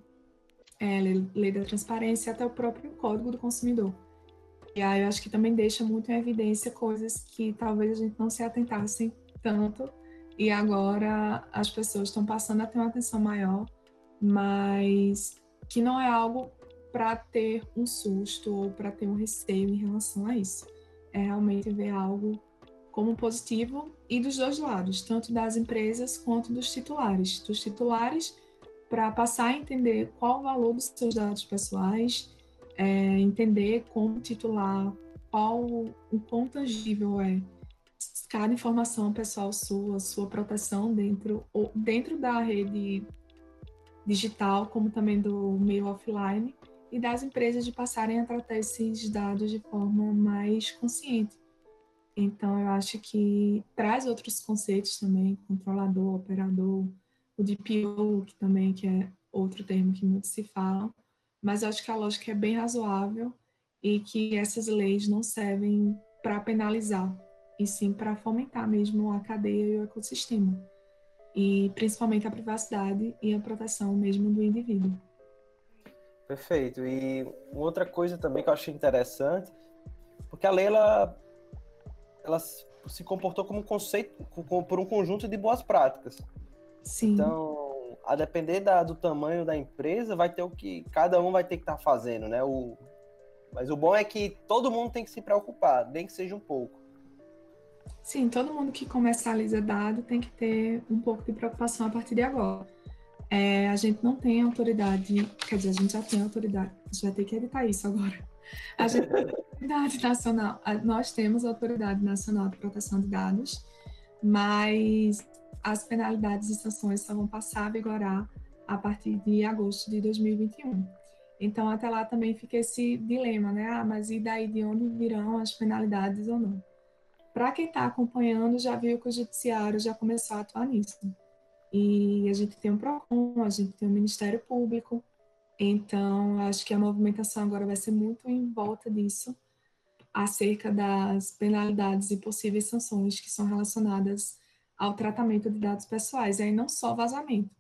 é, Lei da Transparência, até o próprio Código do Consumidor. E aí eu acho que também deixa muito em evidência coisas que talvez a gente não se atentasse tanto, e agora as pessoas estão passando a ter uma atenção maior mas que não é algo para ter um susto ou para ter um receio em relação a isso. É realmente ver algo como positivo e dos dois lados, tanto das empresas quanto dos titulares. Dos titulares, para passar a entender qual o valor dos seus dados pessoais, é, entender como titular, qual o quão tangível é cada informação pessoal sua, sua proteção dentro, ou dentro da rede digital, como também do meio offline, e das empresas de passarem a tratar esses dados de forma mais consciente. Então, eu acho que traz outros conceitos também, controlador, operador, o DPO, que também que é outro termo que muito se fala, mas eu acho que a lógica é bem razoável e que essas leis não servem para penalizar, e sim para fomentar mesmo a cadeia e o ecossistema e principalmente a privacidade e a proteção mesmo do indivíduo. Perfeito. E outra coisa também que eu achei interessante, porque a lei ela, ela se comportou como um conceito, por um conjunto de boas práticas. Sim. Então, a depender da, do tamanho da empresa, vai ter o que cada um vai ter que estar tá fazendo, né? O, mas o bom é que todo mundo tem que se preocupar, nem que seja um pouco. Sim, todo mundo que comercializa dado tem que ter um pouco de preocupação a partir de agora. É, a gente não tem autoridade, quer dizer, a gente já tem autoridade, a gente vai ter que editar isso agora. A gente tem autoridade <laughs> nacional, nós temos Autoridade Nacional de Proteção de Dados, mas as penalidades e sanções só vão passar a vigorar a partir de agosto de 2021. Então, até lá também fica esse dilema, né? Ah, mas e daí de onde virão as penalidades ou não? Para quem está acompanhando, já viu que o judiciário já começou a atuar nisso. E a gente tem um PROCON, a gente tem um Ministério Público, então acho que a movimentação agora vai ser muito em volta disso, acerca das penalidades e possíveis sanções que são relacionadas ao tratamento de dados pessoais, e aí não só vazamento,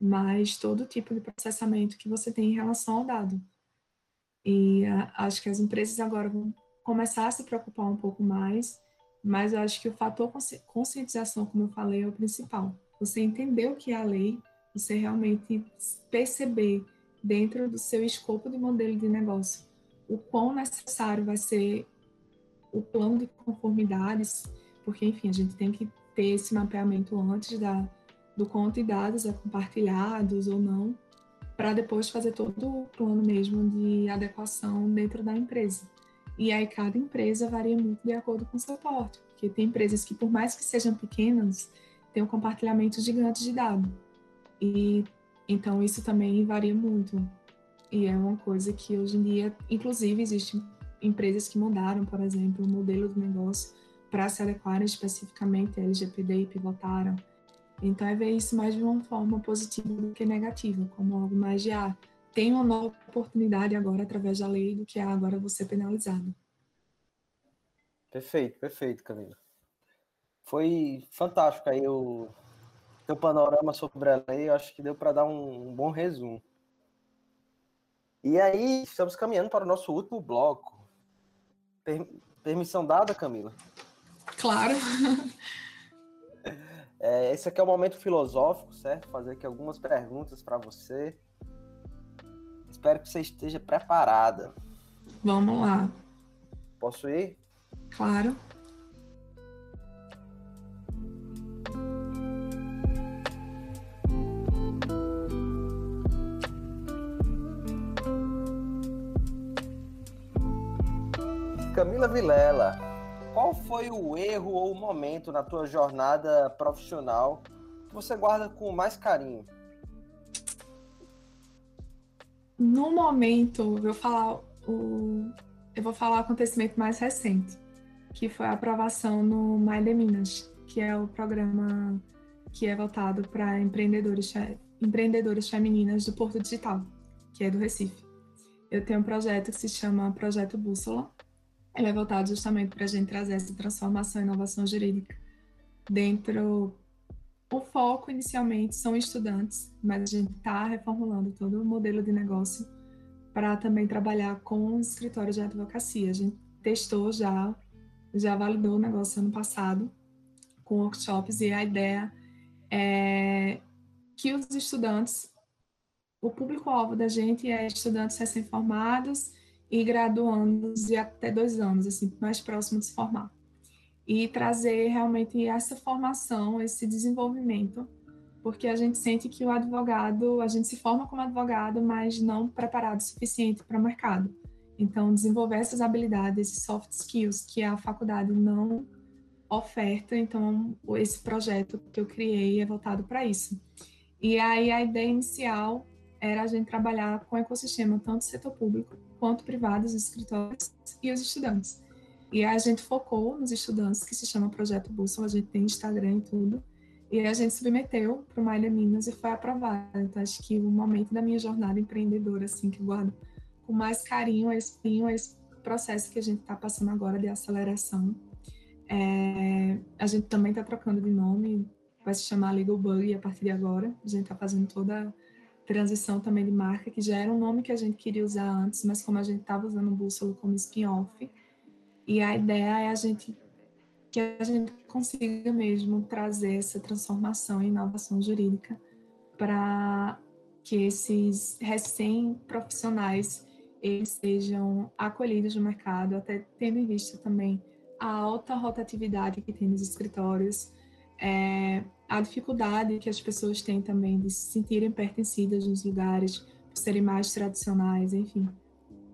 mas todo tipo de processamento que você tem em relação ao dado. E a, acho que as empresas agora vão começar a se preocupar um pouco mais, mas eu acho que o fator conscientização, como eu falei, é o principal você entender o que é a lei, você realmente perceber dentro do seu escopo de modelo de negócio o quão necessário vai ser o plano de conformidades, porque, enfim, a gente tem que ter esse mapeamento antes da, do quanto de dados é compartilhados ou não, para depois fazer todo o plano mesmo de adequação dentro da empresa. E aí cada empresa varia muito de acordo com o seu porte, porque tem empresas que, por mais que sejam pequenas, tem um compartilhamento gigante de dados. E então isso também varia muito. E é uma coisa que hoje em dia, inclusive, existem empresas que mudaram, por exemplo, o modelo do negócio para se adequarem especificamente à LGPD e pivotaram. Então é ver isso mais de uma forma positiva do que negativa, como algo mais de ah, tem uma nova oportunidade agora através da lei do que ah, agora você penalizado. Perfeito, perfeito, Camila. Foi fantástico aí o teu panorama sobre a lei, eu acho que deu para dar um, um, bom resumo. E aí, estamos caminhando para o nosso último bloco. Per permissão dada, Camila? Claro. <laughs> É, esse aqui é o momento filosófico, certo? Fazer aqui algumas perguntas para você. Espero que você esteja preparada. Vamos lá. Posso ir? Claro. Camila Vilela, qual foi o erro ou o momento na tua jornada profissional que você guarda com mais carinho? No momento, eu vou falar o, eu vou falar o acontecimento mais recente, que foi a aprovação no de Minas, que é o programa que é voltado para empreendedores, empreendedoras femininas do Porto Digital, que é do Recife. Eu tenho um projeto que se chama Projeto Bússola, ele é voltado justamente para a gente trazer essa transformação e inovação jurídica dentro. O foco inicialmente são estudantes, mas a gente está reformulando todo o modelo de negócio para também trabalhar com os escritórios de advocacia. A gente testou já, já validou o negócio ano passado com workshops e a ideia é que os estudantes, o público-alvo da gente é estudantes recém-formados e graduandos de até dois anos, assim, mais próximo de se formar. E trazer realmente essa formação, esse desenvolvimento, porque a gente sente que o advogado, a gente se forma como advogado, mas não preparado o suficiente para o mercado. Então, desenvolver essas habilidades, esses soft skills que a faculdade não oferta, então esse projeto que eu criei é voltado para isso. E aí a ideia inicial era a gente trabalhar com ecossistema tanto do setor público quanto privados, os escritórios e os estudantes. E a gente focou nos estudantes, que se chama Projeto Bússola, a gente tem Instagram e tudo. E a gente submeteu para o Malha Minas e foi aprovado. Então, acho que o momento da minha jornada empreendedora, assim, que guardo com mais carinho, espinho, esse processo que a gente está passando agora de aceleração. É, a gente também está trocando de nome, vai se chamar Legal Bug a partir de agora. A gente está fazendo toda transição também de marca, que já era um nome que a gente queria usar antes, mas como a gente estava usando o Bússola como spin-off, e a ideia é a gente que a gente consiga mesmo trazer essa transformação e inovação jurídica para que esses recém-profissionais eles sejam acolhidos no mercado, até tendo em vista também a alta rotatividade que tem nos escritórios, é, a dificuldade que as pessoas têm também de se sentirem pertencidas nos lugares, por serem mais tradicionais, enfim.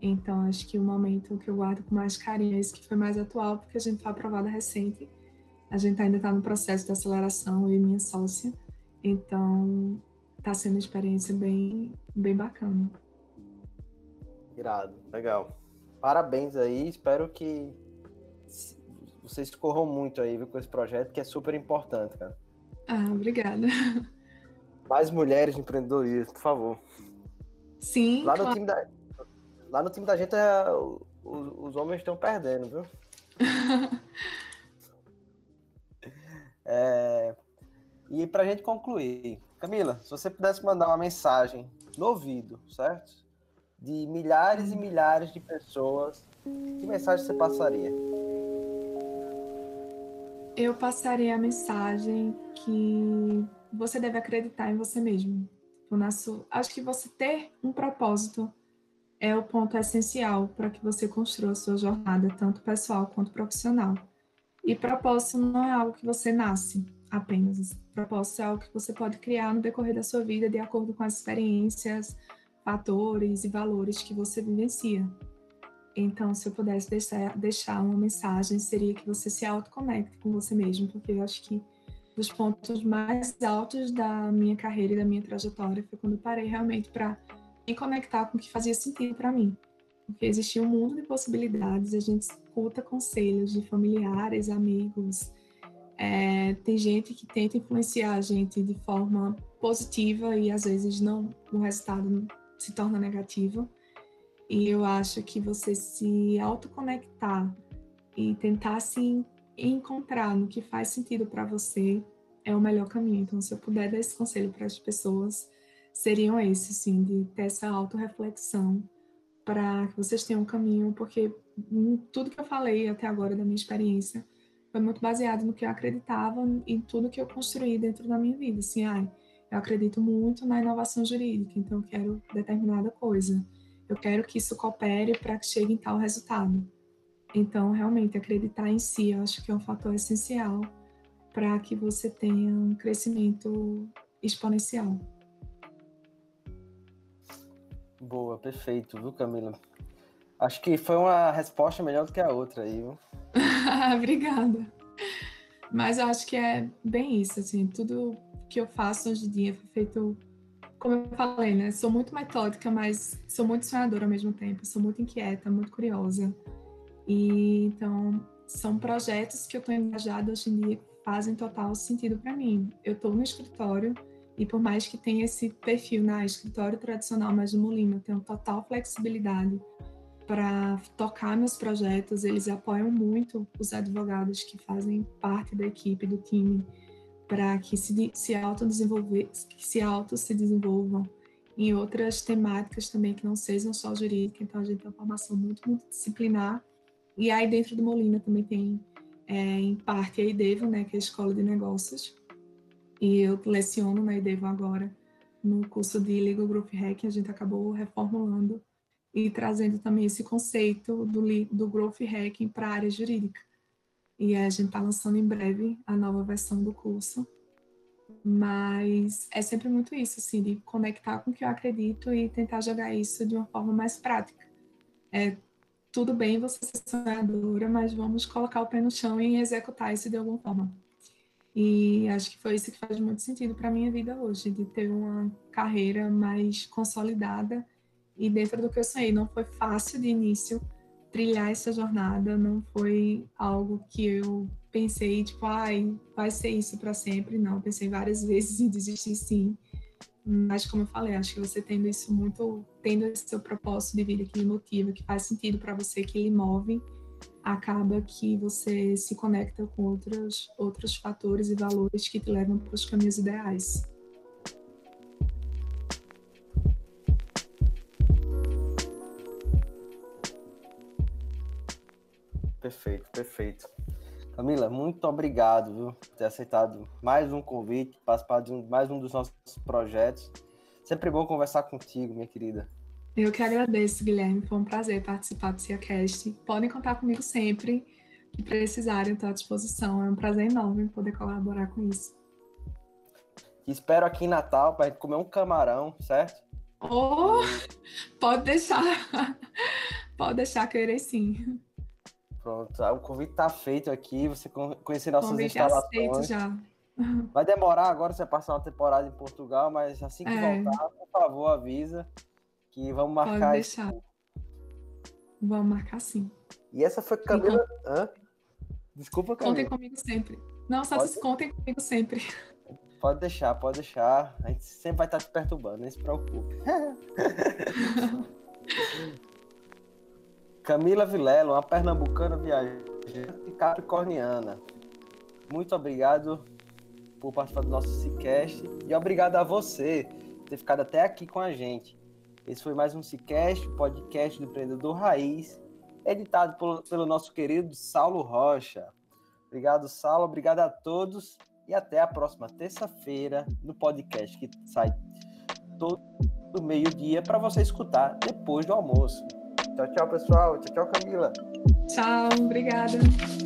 Então, acho que o momento que eu guardo com mais carinho é esse que foi mais atual, porque a gente foi aprovada recente. A gente ainda está no processo de aceleração, eu e minha sócia. Então, está sendo uma experiência bem, bem bacana. Irado, legal. Parabéns aí, espero que vocês corram muito aí com esse projeto, que é super importante, cara. Ah, obrigada. Mais mulheres empreendedorismo, por favor. Sim. Lá no, claro. time, da, lá no time da gente, é, os, os homens estão perdendo, viu? <laughs> é, e pra gente concluir, Camila, se você pudesse mandar uma mensagem no ouvido, certo? De milhares e milhares de pessoas, que mensagem você passaria? Eu passaria a mensagem que você deve acreditar em você mesmo. Nosso, acho que você ter um propósito é o ponto essencial para que você construa a sua jornada, tanto pessoal quanto profissional. E propósito não é algo que você nasce apenas. Propósito é algo que você pode criar no decorrer da sua vida de acordo com as experiências, fatores e valores que você vivencia. Então, se eu pudesse deixar, deixar uma mensagem, seria que você se autoconecte com você mesmo, porque eu acho que dos pontos mais altos da minha carreira e da minha trajetória foi quando eu parei realmente para me conectar com o que fazia sentido para mim. Porque existia um mundo de possibilidades, a gente escuta conselhos de familiares, amigos, é, tem gente que tenta influenciar a gente de forma positiva e às vezes não, o resultado se torna negativo. E eu acho que você se autoconectar e tentar se encontrar no que faz sentido para você é o melhor caminho. Então, se eu puder dar esse conselho para as pessoas, seriam esses, sim, de ter essa autorreflexão para que vocês tenham um caminho, porque tudo que eu falei até agora da minha experiência foi muito baseado no que eu acreditava em tudo que eu construí dentro da minha vida. Assim, ai, eu acredito muito na inovação jurídica, então eu quero determinada coisa eu quero que isso coopere para que chegue em tal resultado. Então, realmente, acreditar em si, eu acho que é um fator essencial para que você tenha um crescimento exponencial. Boa, perfeito, viu, Camila? Acho que foi uma resposta melhor do que a outra aí, viu? <laughs> Obrigada. Mas eu acho que é bem isso, assim, tudo que eu faço hoje em dia foi feito como eu falei, né? Sou muito metódica, mas sou muito sonhadora ao mesmo tempo. Sou muito inquieta, muito curiosa. E então são projetos que eu estou engajada hoje em dia fazem total sentido para mim. Eu estou no escritório e por mais que tenha esse perfil na escritório tradicional, mas no Molina, eu tenho total flexibilidade para tocar meus projetos. Eles apoiam muito os advogados que fazem parte da equipe, do time para que se, se autodesenvolver, se auto se desenvolvam em outras temáticas também que não sejam só jurídica. Então a gente tem uma formação muito multidisciplinar. E aí dentro do Molina também tem é, em parte a IDEVO, né, que é a Escola de Negócios. E eu leciono na IDEVO agora no curso de Legal Growth Hacking, a gente acabou reformulando e trazendo também esse conceito do, do Growth Hacking para a área jurídica e a gente está lançando em breve a nova versão do curso. Mas é sempre muito isso, assim, de conectar com o que eu acredito e tentar jogar isso de uma forma mais prática. É tudo bem você ser sonhadora, mas vamos colocar o pé no chão e executar isso de alguma forma. E acho que foi isso que faz muito sentido para minha vida hoje, de ter uma carreira mais consolidada e dentro do que eu sonhei. Não foi fácil de início, trilhar essa jornada não foi algo que eu pensei, tipo, ai, vai ser isso para sempre. Não, pensei várias <laughs> vezes em desistir sim. Mas, como eu falei, acho que você tendo isso muito, tendo esse seu propósito de vida que lhe motiva, que faz sentido para você, que lhe move, acaba que você se conecta com outros, outros fatores e valores que te levam para os caminhos ideais. Perfeito, perfeito. Camila, muito obrigado viu, por ter aceitado mais um convite, participar de mais um dos nossos projetos. Sempre bom conversar contigo, minha querida. Eu que agradeço, Guilherme. Foi um prazer participar do CiaCast. Podem contar comigo sempre que precisarem, estou à disposição. É um prazer enorme poder colaborar com isso. Te espero aqui em Natal para gente comer um camarão, certo? Oh, pode deixar. Pode deixar que eu irei sim. Pronto, o convite está feito aqui, você conhecer nossas convite instalações. Aceito já. <laughs> Vai demorar agora você passar uma temporada em Portugal, mas assim que é. voltar, por favor, avisa que vamos marcar. Pode deixar. Esse... Vamos marcar sim. E essa foi Camila. Hã? Desculpa, Camila. Contem comigo sempre. Não, só pode... contem comigo sempre. <laughs> Pode deixar, pode deixar. A gente sempre vai estar te perturbando, não se preocupe. <laughs> Camila Vilelo, uma pernambucana viajante capricorniana. Muito obrigado por participar do nosso Cicast e obrigado a você por ter ficado até aqui com a gente. Esse foi mais um Cicast, podcast do empreendedor Raiz, editado pelo nosso querido Saulo Rocha. Obrigado, Saulo. Obrigado a todos e até a próxima terça-feira no podcast que sai todo meio-dia para você escutar depois do almoço. Tchau, tchau, pessoal. Tchau, tchau, Camila. Tchau, obrigada.